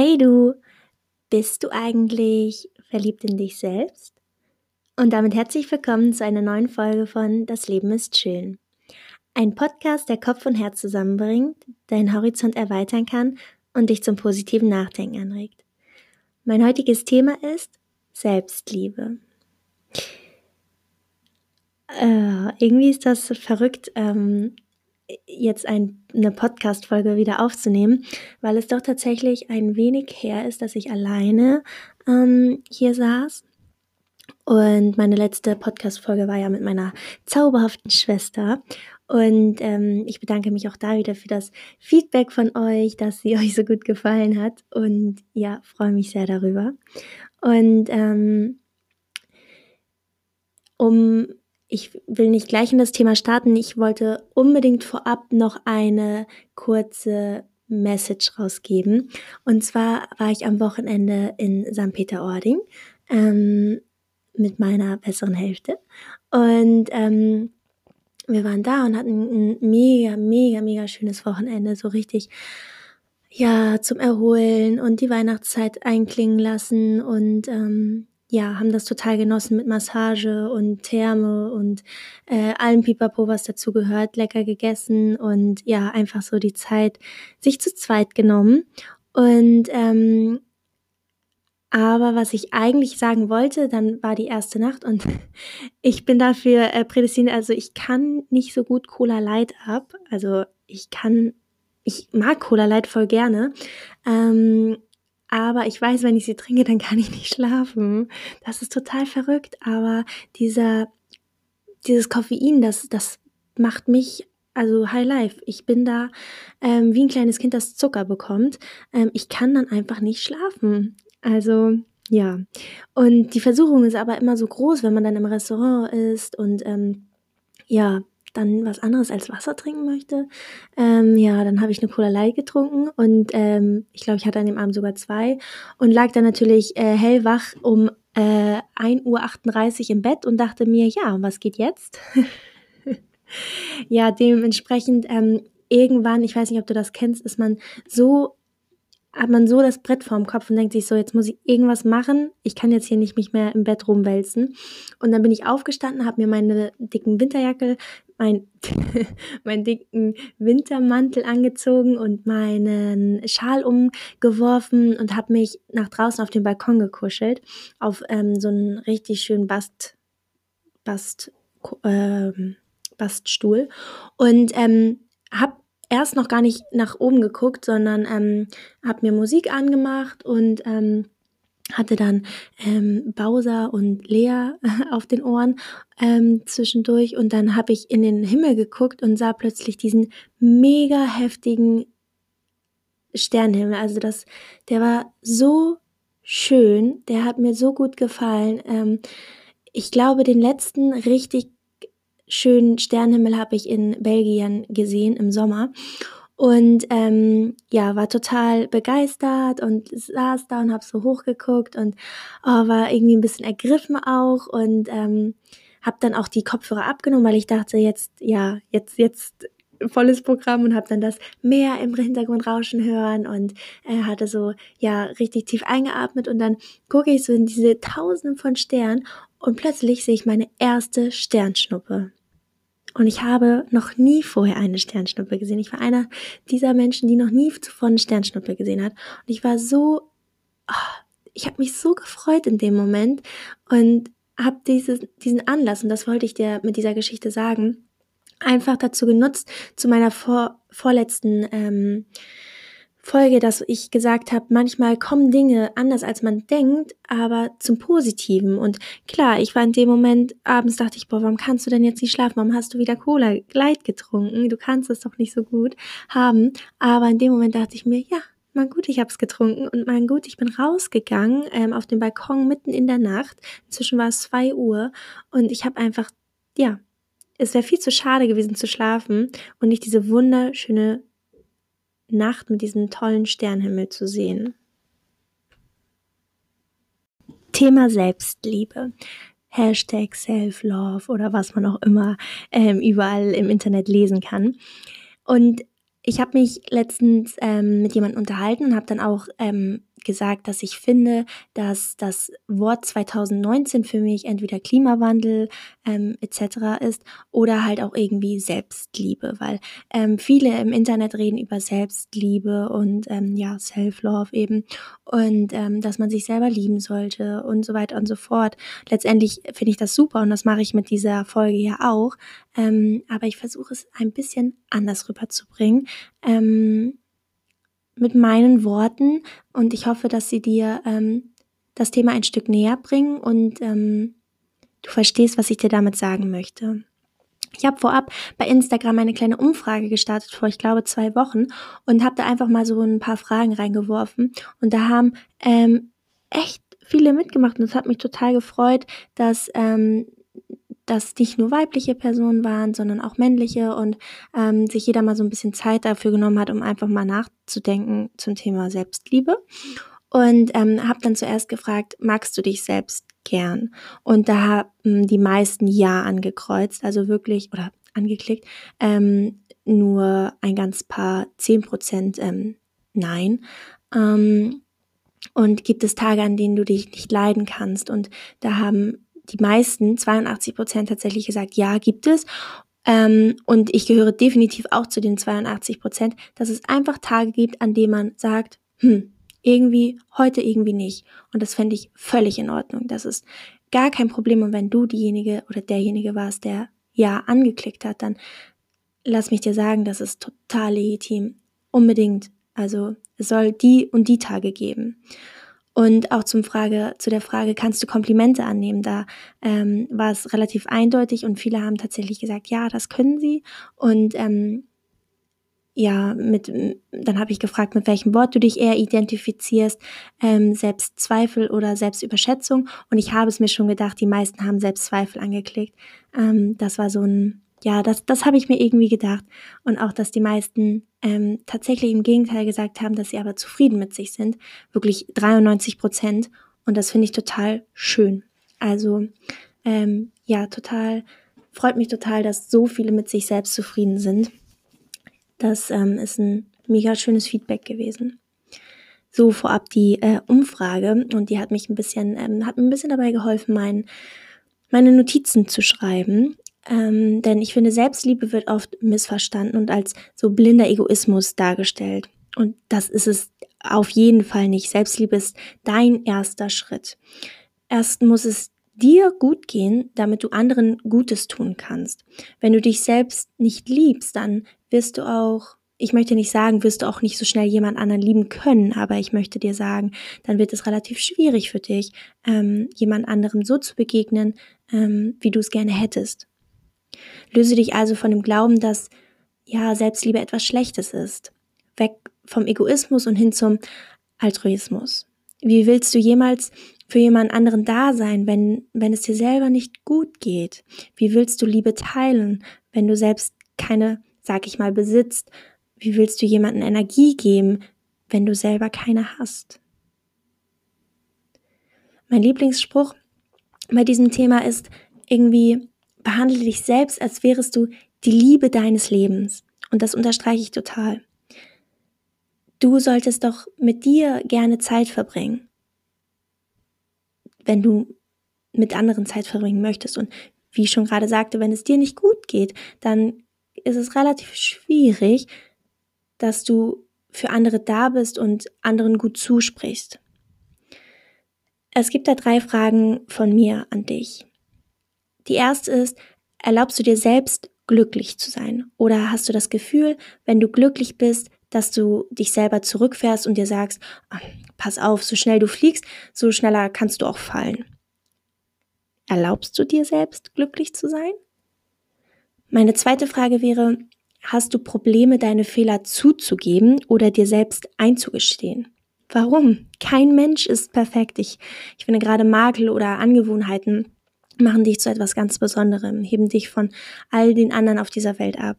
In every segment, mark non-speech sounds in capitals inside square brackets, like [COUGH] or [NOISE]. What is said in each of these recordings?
Hey du, bist du eigentlich verliebt in dich selbst? Und damit herzlich willkommen zu einer neuen Folge von Das Leben ist schön. Ein Podcast, der Kopf und Herz zusammenbringt, deinen Horizont erweitern kann und dich zum positiven Nachdenken anregt. Mein heutiges Thema ist Selbstliebe. Äh, irgendwie ist das verrückt, ähm, jetzt ein, eine Podcast-Folge wieder aufzunehmen, weil es doch tatsächlich ein wenig her ist, dass ich alleine ähm, hier saß. Und meine letzte Podcast-Folge war ja mit meiner zauberhaften Schwester. Und ähm, ich bedanke mich auch da wieder für das Feedback von euch, dass sie [LAUGHS] euch so gut gefallen hat. Und ja, freue mich sehr darüber. Und ähm, um ich will nicht gleich in das Thema starten. Ich wollte unbedingt vorab noch eine kurze Message rausgeben. Und zwar war ich am Wochenende in St. Peter-Ording ähm, mit meiner besseren Hälfte. Und ähm, wir waren da und hatten ein mega, mega, mega schönes Wochenende. So richtig, ja, zum Erholen und die Weihnachtszeit einklingen lassen und ähm, ja, haben das total genossen mit Massage und Therme und äh, allem Pipapo, was dazu gehört, lecker gegessen und ja, einfach so die Zeit sich zu zweit genommen. Und ähm, aber was ich eigentlich sagen wollte, dann war die erste Nacht und [LAUGHS] ich bin dafür äh, prädestiniert. Also ich kann nicht so gut Cola Light ab. Also ich kann, ich mag Cola Light voll gerne. Ähm, aber ich weiß, wenn ich sie trinke, dann kann ich nicht schlafen. Das ist total verrückt, aber dieser, dieses Koffein, das, das macht mich also High Life. Ich bin da ähm, wie ein kleines Kind, das Zucker bekommt. Ähm, ich kann dann einfach nicht schlafen. Also ja. Und die Versuchung ist aber immer so groß, wenn man dann im Restaurant ist und ähm, ja, dann was anderes als Wasser trinken möchte, ähm, ja, dann habe ich eine Cola Light getrunken und ähm, ich glaube, ich hatte an dem Abend sogar zwei und lag dann natürlich äh, hellwach um äh, 1.38 Uhr im Bett und dachte mir, ja, was geht jetzt? [LAUGHS] ja, dementsprechend ähm, irgendwann, ich weiß nicht, ob du das kennst, ist man so hat man so das Brett vorm Kopf und denkt sich so, jetzt muss ich irgendwas machen. Ich kann jetzt hier nicht mich mehr im Bett rumwälzen. Und dann bin ich aufgestanden, habe mir meine dicken Winterjacke, mein, [LAUGHS] meinen dicken Wintermantel angezogen und meinen Schal umgeworfen und habe mich nach draußen auf den Balkon gekuschelt, auf ähm, so einen richtig schönen Bast, Bast, ähm, Baststuhl. Und ähm, habe erst noch gar nicht nach oben geguckt, sondern ähm, habe mir Musik angemacht und ähm, hatte dann ähm, Bowser und Lea [LAUGHS] auf den Ohren ähm, zwischendurch und dann habe ich in den Himmel geguckt und sah plötzlich diesen mega heftigen Sternenhimmel. Also das, der war so schön, der hat mir so gut gefallen. Ähm, ich glaube, den letzten richtig schönen Sternenhimmel habe ich in Belgien gesehen im Sommer. Und ähm, ja, war total begeistert und saß da und habe so hochgeguckt und oh, war irgendwie ein bisschen ergriffen auch und ähm, habe dann auch die Kopfhörer abgenommen, weil ich dachte, jetzt, ja, jetzt, jetzt volles Programm und habe dann das Meer im Hintergrund rauschen hören und äh, hatte so, ja, richtig tief eingeatmet und dann gucke ich so in diese Tausenden von Sternen und plötzlich sehe ich meine erste Sternschnuppe. Und ich habe noch nie vorher eine Sternschnuppe gesehen. Ich war einer dieser Menschen, die noch nie zuvor eine Sternschnuppe gesehen hat. Und ich war so, oh, ich habe mich so gefreut in dem Moment und habe dieses, diesen Anlass, und das wollte ich dir mit dieser Geschichte sagen, einfach dazu genutzt, zu meiner vor, vorletzten ähm, Folge, dass ich gesagt habe, manchmal kommen Dinge anders als man denkt, aber zum Positiven. Und klar, ich war in dem Moment, abends dachte ich, boah, warum kannst du denn jetzt nicht schlafen? Warum hast du wieder Cola Gleit getrunken? Du kannst es doch nicht so gut haben. Aber in dem Moment dachte ich mir, ja, mein gut, ich habe es getrunken und mein gut, ich bin rausgegangen ähm, auf den Balkon mitten in der Nacht. Inzwischen war es zwei Uhr und ich habe einfach, ja, es wäre viel zu schade gewesen zu schlafen und nicht diese wunderschöne Nacht mit diesem tollen Sternhimmel zu sehen. Thema Selbstliebe. Hashtag Self-Love oder was man auch immer ähm, überall im Internet lesen kann. Und ich habe mich letztens ähm, mit jemandem unterhalten und habe dann auch ähm, gesagt, dass ich finde, dass das Wort 2019 für mich entweder Klimawandel ähm, etc. ist oder halt auch irgendwie Selbstliebe, weil ähm, viele im Internet reden über Selbstliebe und ähm, ja, Self-Love eben und ähm, dass man sich selber lieben sollte und so weiter und so fort. Letztendlich finde ich das super und das mache ich mit dieser Folge ja auch, ähm, aber ich versuche es ein bisschen anders rüberzubringen. Ähm, mit meinen Worten. Und ich hoffe, dass sie dir ähm, das Thema ein Stück näher bringen. Und ähm, du verstehst, was ich dir damit sagen möchte. Ich habe vorab bei Instagram eine kleine Umfrage gestartet vor, ich glaube, zwei Wochen und habe da einfach mal so ein paar Fragen reingeworfen. Und da haben ähm, echt viele mitgemacht. Und es hat mich total gefreut, dass ähm, dass nicht nur weibliche Personen waren, sondern auch männliche und ähm, sich jeder mal so ein bisschen Zeit dafür genommen hat, um einfach mal nachzudenken zum Thema Selbstliebe. Und ähm, habe dann zuerst gefragt, magst du dich selbst gern? Und da haben die meisten Ja angekreuzt, also wirklich, oder angeklickt, ähm, nur ein ganz paar, zehn Prozent ähm, Nein. Ähm, und gibt es Tage, an denen du dich nicht leiden kannst? Und da haben die meisten, 82 Prozent tatsächlich gesagt, ja, gibt es. Ähm, und ich gehöre definitiv auch zu den 82 Prozent, dass es einfach Tage gibt, an denen man sagt, hm, irgendwie, heute irgendwie nicht. Und das fände ich völlig in Ordnung. Das ist gar kein Problem. Und wenn du diejenige oder derjenige warst, der ja angeklickt hat, dann lass mich dir sagen, das ist total legitim. Unbedingt. Also es soll die und die Tage geben. Und auch zum Frage, zu der Frage, kannst du Komplimente annehmen? Da ähm, war es relativ eindeutig und viele haben tatsächlich gesagt, ja, das können sie. Und ähm, ja, mit, dann habe ich gefragt, mit welchem Wort du dich eher identifizierst, ähm, Selbstzweifel oder Selbstüberschätzung. Und ich habe es mir schon gedacht, die meisten haben Selbstzweifel angeklickt. Ähm, das war so ein ja, das, das habe ich mir irgendwie gedacht. Und auch, dass die meisten ähm, tatsächlich im Gegenteil gesagt haben, dass sie aber zufrieden mit sich sind. Wirklich 93 Prozent. Und das finde ich total schön. Also, ähm, ja, total, freut mich total, dass so viele mit sich selbst zufrieden sind. Das ähm, ist ein mega schönes Feedback gewesen. So vorab die äh, Umfrage und die hat mich ein bisschen, ähm, hat mir ein bisschen dabei geholfen, mein, meine Notizen zu schreiben. Ähm, denn ich finde, Selbstliebe wird oft missverstanden und als so blinder Egoismus dargestellt. Und das ist es auf jeden Fall nicht. Selbstliebe ist dein erster Schritt. Erst muss es dir gut gehen, damit du anderen Gutes tun kannst. Wenn du dich selbst nicht liebst, dann wirst du auch, ich möchte nicht sagen, wirst du auch nicht so schnell jemand anderen lieben können, aber ich möchte dir sagen, dann wird es relativ schwierig für dich, ähm, jemand anderem so zu begegnen, ähm, wie du es gerne hättest. Löse dich also von dem Glauben, dass ja Selbstliebe etwas Schlechtes ist. Weg vom Egoismus und hin zum Altruismus. Wie willst du jemals für jemand anderen da sein, wenn, wenn es dir selber nicht gut geht? Wie willst du Liebe teilen, wenn du selbst keine, sag ich mal, besitzt? Wie willst du jemanden Energie geben, wenn du selber keine hast? Mein Lieblingsspruch bei diesem Thema ist irgendwie, behandle dich selbst, als wärest du die Liebe deines Lebens. Und das unterstreiche ich total. Du solltest doch mit dir gerne Zeit verbringen, wenn du mit anderen Zeit verbringen möchtest. Und wie ich schon gerade sagte, wenn es dir nicht gut geht, dann ist es relativ schwierig, dass du für andere da bist und anderen gut zusprichst. Es gibt da drei Fragen von mir an dich. Die erste ist, erlaubst du dir selbst glücklich zu sein? Oder hast du das Gefühl, wenn du glücklich bist, dass du dich selber zurückfährst und dir sagst, oh, pass auf, so schnell du fliegst, so schneller kannst du auch fallen. Erlaubst du dir selbst glücklich zu sein? Meine zweite Frage wäre, hast du Probleme, deine Fehler zuzugeben oder dir selbst einzugestehen? Warum? Kein Mensch ist perfekt. Ich, ich finde gerade Makel oder Angewohnheiten machen dich zu etwas ganz Besonderem, heben dich von all den anderen auf dieser Welt ab.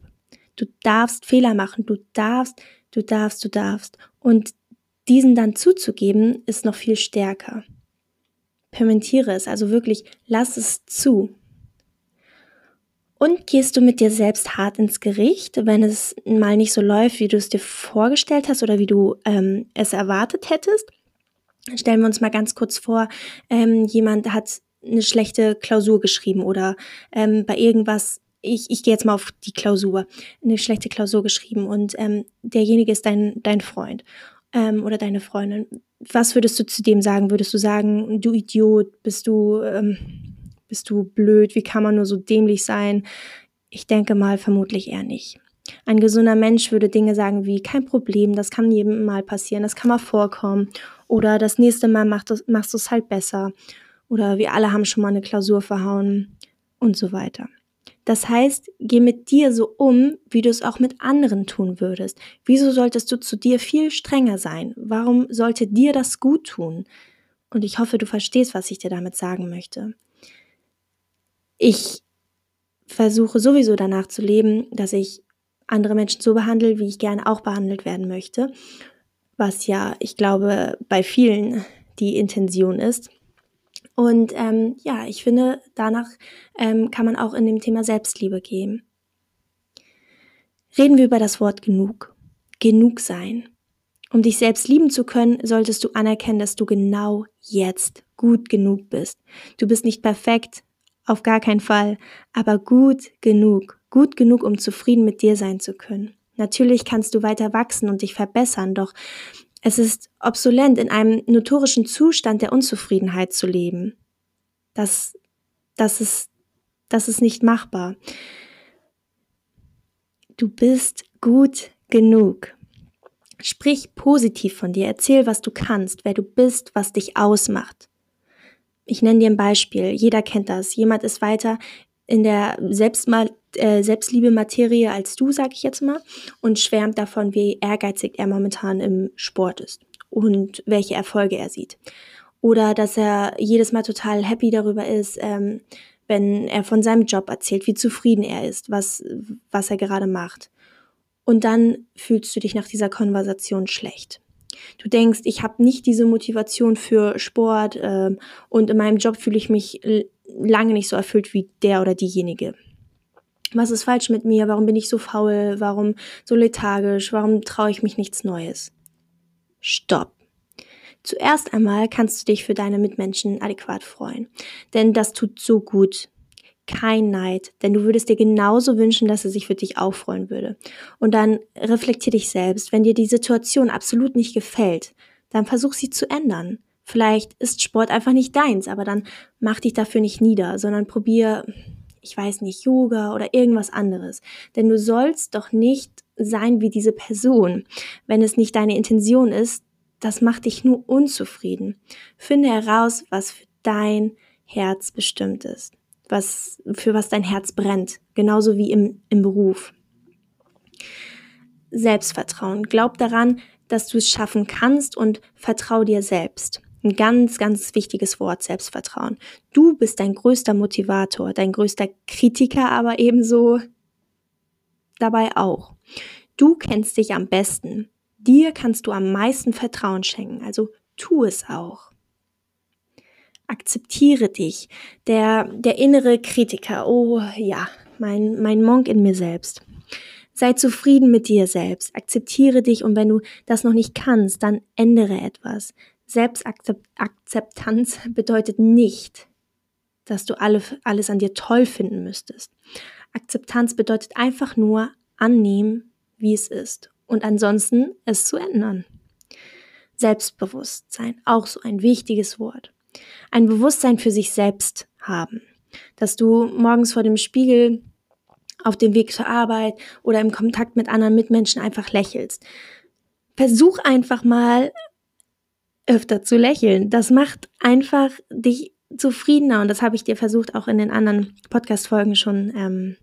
Du darfst Fehler machen, du darfst, du darfst, du darfst. Und diesen dann zuzugeben, ist noch viel stärker. Permentiere es, also wirklich, lass es zu. Und gehst du mit dir selbst hart ins Gericht, wenn es mal nicht so läuft, wie du es dir vorgestellt hast oder wie du ähm, es erwartet hättest? Stellen wir uns mal ganz kurz vor, ähm, jemand hat eine schlechte Klausur geschrieben oder ähm, bei irgendwas, ich, ich gehe jetzt mal auf die Klausur, eine schlechte Klausur geschrieben und ähm, derjenige ist dein, dein Freund ähm, oder deine Freundin. Was würdest du zu dem sagen? Würdest du sagen, du Idiot, bist du, ähm, bist du blöd, wie kann man nur so dämlich sein? Ich denke mal vermutlich eher nicht. Ein gesunder Mensch würde Dinge sagen wie kein Problem, das kann jedem mal passieren, das kann mal vorkommen oder das nächste Mal machst du es halt besser oder wir alle haben schon mal eine Klausur verhauen und so weiter. Das heißt, geh mit dir so um, wie du es auch mit anderen tun würdest. Wieso solltest du zu dir viel strenger sein? Warum sollte dir das gut tun? Und ich hoffe, du verstehst, was ich dir damit sagen möchte. Ich versuche sowieso danach zu leben, dass ich andere Menschen so behandle, wie ich gerne auch behandelt werden möchte. Was ja, ich glaube, bei vielen die Intention ist. Und ähm, ja, ich finde, danach ähm, kann man auch in dem Thema Selbstliebe gehen. Reden wir über das Wort genug. Genug sein. Um dich selbst lieben zu können, solltest du anerkennen, dass du genau jetzt gut genug bist. Du bist nicht perfekt, auf gar keinen Fall, aber gut genug. Gut genug, um zufrieden mit dir sein zu können. Natürlich kannst du weiter wachsen und dich verbessern, doch es ist obsolent, in einem notorischen Zustand der Unzufriedenheit zu leben. Das, das ist, das ist nicht machbar. Du bist gut genug. Sprich positiv von dir, erzähl, was du kannst, wer du bist, was dich ausmacht. Ich nenne dir ein Beispiel. Jeder kennt das. Jemand ist weiter in der Selbstmal äh, Selbstliebe-Materie als du, sag ich jetzt mal, und schwärmt davon, wie ehrgeizig er momentan im Sport ist und welche Erfolge er sieht. Oder dass er jedes Mal total happy darüber ist, ähm, wenn er von seinem Job erzählt, wie zufrieden er ist, was, was er gerade macht. Und dann fühlst du dich nach dieser Konversation schlecht. Du denkst, ich habe nicht diese Motivation für Sport äh, und in meinem Job fühle ich mich lange nicht so erfüllt wie der oder diejenige. Was ist falsch mit mir? Warum bin ich so faul? Warum so lethargisch? Warum traue ich mich nichts Neues? Stopp. Zuerst einmal kannst du dich für deine Mitmenschen adäquat freuen, denn das tut so gut. Kein Neid, denn du würdest dir genauso wünschen, dass er sich für dich auch freuen würde. Und dann reflektier dich selbst. Wenn dir die Situation absolut nicht gefällt, dann versuch sie zu ändern. Vielleicht ist Sport einfach nicht deins, aber dann mach dich dafür nicht nieder, sondern probier ich weiß nicht, Yoga oder irgendwas anderes. Denn du sollst doch nicht sein wie diese Person. Wenn es nicht deine Intention ist, das macht dich nur unzufrieden. Finde heraus, was für dein Herz bestimmt ist. Was, für was dein Herz brennt. Genauso wie im, im Beruf. Selbstvertrauen. Glaub daran, dass du es schaffen kannst und vertrau dir selbst. Ein ganz, ganz wichtiges Wort, Selbstvertrauen. Du bist dein größter Motivator, dein größter Kritiker, aber ebenso dabei auch. Du kennst dich am besten. Dir kannst du am meisten Vertrauen schenken, also tu es auch. Akzeptiere dich. Der, der innere Kritiker, oh ja, mein, mein Monk in mir selbst. Sei zufrieden mit dir selbst. Akzeptiere dich und wenn du das noch nicht kannst, dann ändere etwas. Selbstakzeptanz bedeutet nicht, dass du alle, alles an dir toll finden müsstest. Akzeptanz bedeutet einfach nur annehmen, wie es ist und ansonsten es zu ändern. Selbstbewusstsein, auch so ein wichtiges Wort. Ein Bewusstsein für sich selbst haben. Dass du morgens vor dem Spiegel auf dem Weg zur Arbeit oder im Kontakt mit anderen Mitmenschen einfach lächelst. Versuch einfach mal öfter zu lächeln. Das macht einfach dich zufriedener und das habe ich dir versucht auch in den anderen Podcast-Folgen schon ähm,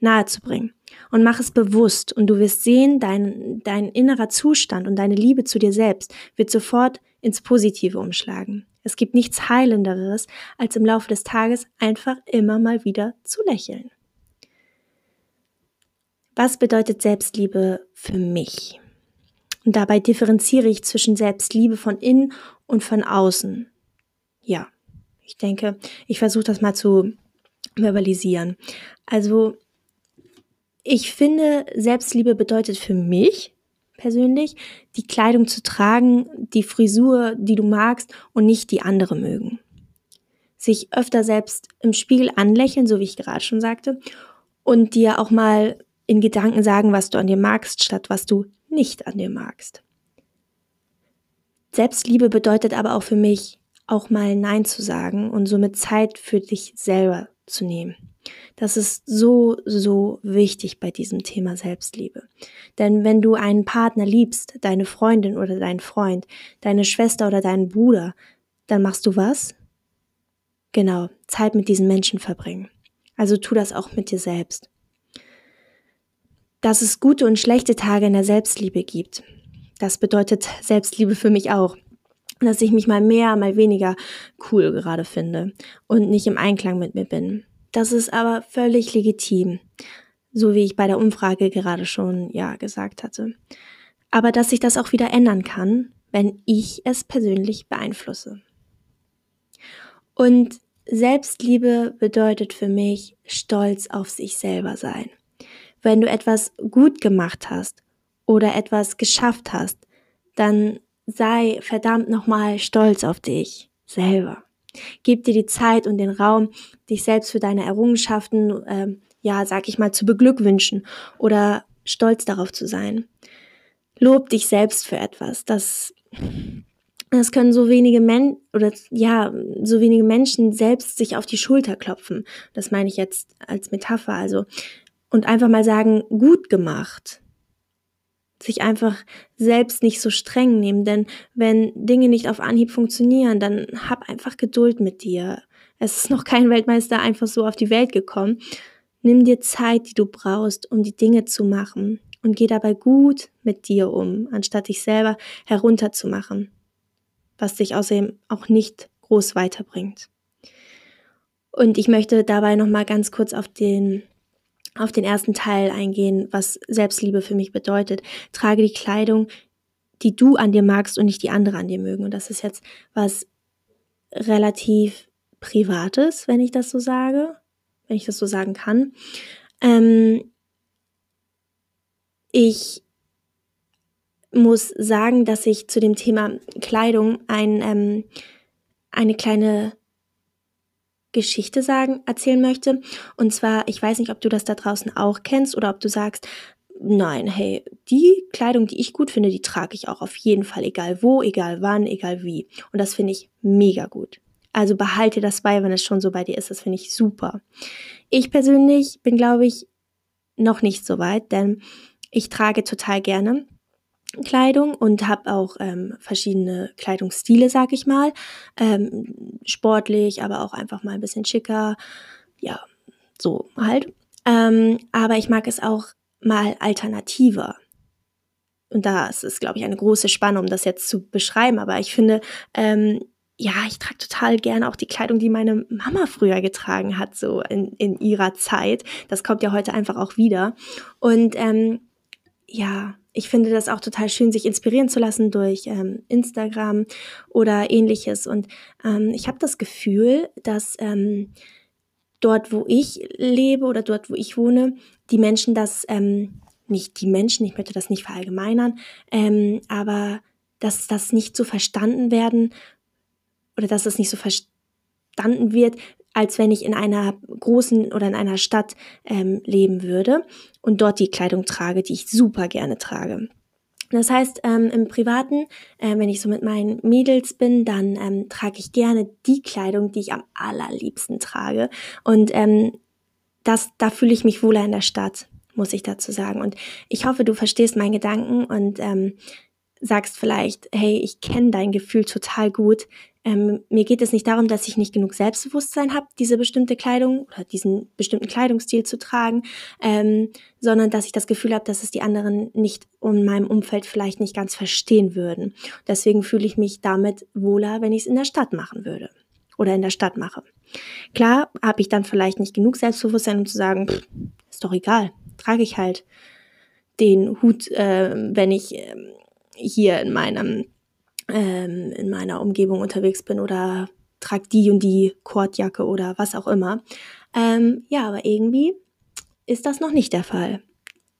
nahezubringen. Und mach es bewusst und du wirst sehen, dein, dein innerer Zustand und deine Liebe zu dir selbst wird sofort ins Positive umschlagen. Es gibt nichts Heilenderes, als im Laufe des Tages einfach immer mal wieder zu lächeln. Was bedeutet Selbstliebe für mich? Und dabei differenziere ich zwischen Selbstliebe von innen und von außen. Ja, ich denke, ich versuche das mal zu verbalisieren. Also, ich finde, Selbstliebe bedeutet für mich persönlich, die Kleidung zu tragen, die Frisur, die du magst und nicht die andere mögen. Sich öfter selbst im Spiegel anlächeln, so wie ich gerade schon sagte, und dir auch mal in Gedanken sagen, was du an dir magst, statt was du nicht an dir magst. Selbstliebe bedeutet aber auch für mich, auch mal Nein zu sagen und somit Zeit für dich selber zu nehmen. Das ist so, so wichtig bei diesem Thema Selbstliebe. Denn wenn du einen Partner liebst, deine Freundin oder deinen Freund, deine Schwester oder deinen Bruder, dann machst du was? Genau, Zeit mit diesen Menschen verbringen. Also tu das auch mit dir selbst. Dass es gute und schlechte Tage in der Selbstliebe gibt, das bedeutet Selbstliebe für mich auch dass ich mich mal mehr, mal weniger cool gerade finde und nicht im Einklang mit mir bin. Das ist aber völlig legitim, so wie ich bei der Umfrage gerade schon ja gesagt hatte. Aber dass sich das auch wieder ändern kann, wenn ich es persönlich beeinflusse. Und Selbstliebe bedeutet für mich stolz auf sich selber sein. Wenn du etwas gut gemacht hast oder etwas geschafft hast, dann sei verdammt nochmal stolz auf dich selber. Gib dir die Zeit und den Raum, dich selbst für deine Errungenschaften, äh, ja, sag ich mal, zu beglückwünschen oder stolz darauf zu sein. Lob dich selbst für etwas. Das, das können so wenige Menschen oder ja, so wenige Menschen selbst sich auf die Schulter klopfen. Das meine ich jetzt als Metapher. Also und einfach mal sagen, gut gemacht sich einfach selbst nicht so streng nehmen, denn wenn Dinge nicht auf Anhieb funktionieren, dann hab einfach Geduld mit dir. Es ist noch kein Weltmeister einfach so auf die Welt gekommen. Nimm dir Zeit, die du brauchst, um die Dinge zu machen und geh dabei gut mit dir um, anstatt dich selber herunterzumachen, was dich außerdem auch nicht groß weiterbringt. Und ich möchte dabei noch mal ganz kurz auf den auf den ersten Teil eingehen, was Selbstliebe für mich bedeutet. Trage die Kleidung, die du an dir magst und nicht die andere an dir mögen. Und das ist jetzt was relativ Privates, wenn ich das so sage, wenn ich das so sagen kann. Ähm, ich muss sagen, dass ich zu dem Thema Kleidung ein, ähm, eine kleine Geschichte sagen, erzählen möchte. Und zwar, ich weiß nicht, ob du das da draußen auch kennst oder ob du sagst, nein, hey, die Kleidung, die ich gut finde, die trage ich auch auf jeden Fall, egal wo, egal wann, egal wie. Und das finde ich mega gut. Also behalte das bei, wenn es schon so bei dir ist. Das finde ich super. Ich persönlich bin, glaube ich, noch nicht so weit, denn ich trage total gerne Kleidung und habe auch ähm, verschiedene Kleidungsstile, sag ich mal. Ähm, sportlich, aber auch einfach mal ein bisschen schicker. Ja, so halt. Ähm, aber ich mag es auch mal alternativer. Und da ist glaube ich, eine große Spanne, um das jetzt zu beschreiben. Aber ich finde, ähm, ja, ich trage total gerne auch die Kleidung, die meine Mama früher getragen hat, so in, in ihrer Zeit. Das kommt ja heute einfach auch wieder. Und ähm, ja, ich finde das auch total schön, sich inspirieren zu lassen durch ähm, Instagram oder ähnliches. Und ähm, ich habe das Gefühl, dass ähm, dort, wo ich lebe oder dort, wo ich wohne, die Menschen das, ähm, nicht die Menschen, ich möchte das nicht verallgemeinern, ähm, aber dass das nicht so verstanden werden oder dass es nicht so verstanden wird, als wenn ich in einer großen oder in einer Stadt ähm, leben würde und dort die Kleidung trage, die ich super gerne trage. Das heißt, ähm, im Privaten, äh, wenn ich so mit meinen Mädels bin, dann ähm, trage ich gerne die Kleidung, die ich am allerliebsten trage. Und ähm, das, da fühle ich mich wohler in der Stadt, muss ich dazu sagen. Und ich hoffe, du verstehst meinen Gedanken und ähm, sagst vielleicht, hey, ich kenne dein Gefühl total gut. Ähm, mir geht es nicht darum, dass ich nicht genug Selbstbewusstsein habe, diese bestimmte Kleidung oder diesen bestimmten Kleidungsstil zu tragen, ähm, sondern dass ich das Gefühl habe, dass es die anderen nicht in meinem Umfeld vielleicht nicht ganz verstehen würden. Deswegen fühle ich mich damit wohler, wenn ich es in der Stadt machen würde oder in der Stadt mache. Klar habe ich dann vielleicht nicht genug Selbstbewusstsein, um zu sagen, pff, ist doch egal, trage ich halt den Hut, äh, wenn ich äh, hier in meinem ähm, in meiner Umgebung unterwegs bin oder trage die und die Kordjacke oder was auch immer. Ähm, ja, aber irgendwie ist das noch nicht der Fall.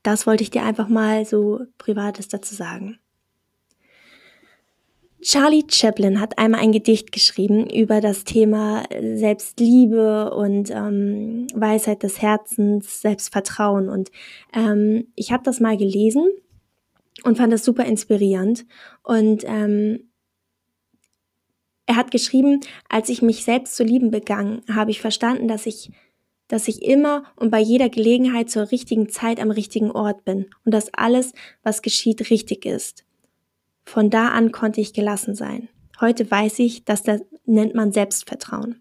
das wollte ich dir einfach mal so Privates dazu sagen. Charlie Chaplin hat einmal ein Gedicht geschrieben über das Thema Selbstliebe und ähm, Weisheit des Herzens, Selbstvertrauen. Und ähm, ich habe das mal gelesen und fand das super inspirierend. Und ähm, er hat geschrieben, als ich mich selbst zu lieben begann, habe ich verstanden, dass ich, dass ich immer und bei jeder Gelegenheit zur richtigen Zeit am richtigen Ort bin und dass alles, was geschieht, richtig ist. Von da an konnte ich gelassen sein. Heute weiß ich, dass das nennt man Selbstvertrauen.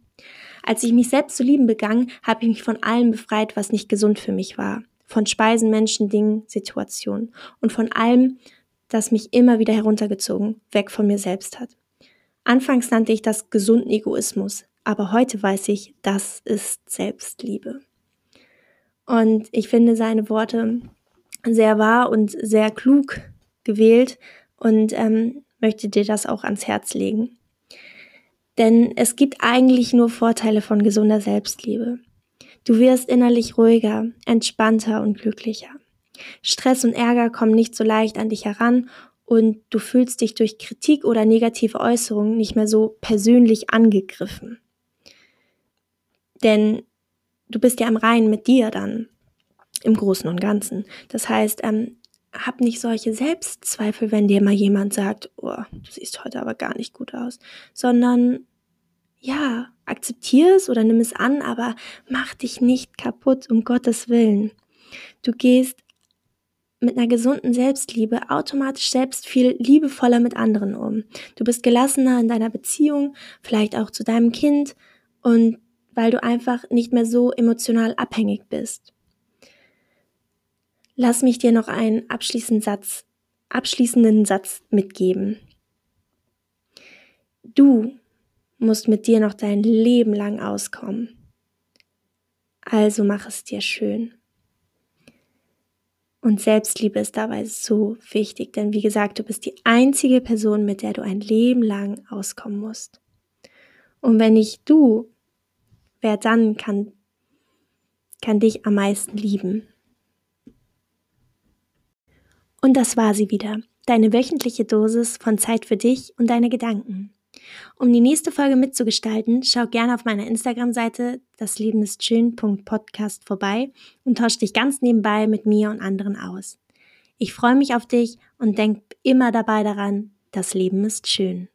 Als ich mich selbst zu lieben begann, habe ich mich von allem befreit, was nicht gesund für mich war. Von Speisen, Menschen, Dingen, Situationen. Und von allem, das mich immer wieder heruntergezogen, weg von mir selbst hat. Anfangs nannte ich das gesunden Egoismus, aber heute weiß ich, das ist Selbstliebe. Und ich finde seine Worte sehr wahr und sehr klug gewählt und ähm, möchte dir das auch ans Herz legen. Denn es gibt eigentlich nur Vorteile von gesunder Selbstliebe. Du wirst innerlich ruhiger, entspannter und glücklicher. Stress und Ärger kommen nicht so leicht an dich heran und du fühlst dich durch Kritik oder negative Äußerungen nicht mehr so persönlich angegriffen. Denn du bist ja im Reinen mit dir dann im Großen und Ganzen. Das heißt, ähm, hab nicht solche Selbstzweifel, wenn dir mal jemand sagt, oh, du siehst heute aber gar nicht gut aus, sondern ja, akzeptier es oder nimm es an, aber mach dich nicht kaputt, um Gottes Willen. Du gehst mit einer gesunden Selbstliebe automatisch selbst viel liebevoller mit anderen um. Du bist gelassener in deiner Beziehung, vielleicht auch zu deinem Kind und weil du einfach nicht mehr so emotional abhängig bist. Lass mich dir noch einen abschließenden Satz, abschließenden Satz mitgeben. Du musst mit dir noch dein Leben lang auskommen. Also mach es dir schön. Und Selbstliebe ist dabei so wichtig, denn wie gesagt, du bist die einzige Person, mit der du ein Leben lang auskommen musst. Und wenn nicht du, wer dann kann, kann dich am meisten lieben? Und das war sie wieder, deine wöchentliche Dosis von Zeit für dich und deine Gedanken. Um die nächste Folge mitzugestalten, schau gerne auf meiner Instagram-Seite das Leben ist schön.podcast vorbei und tausch dich ganz nebenbei mit mir und anderen aus. Ich freue mich auf dich und denk immer dabei daran, das Leben ist schön.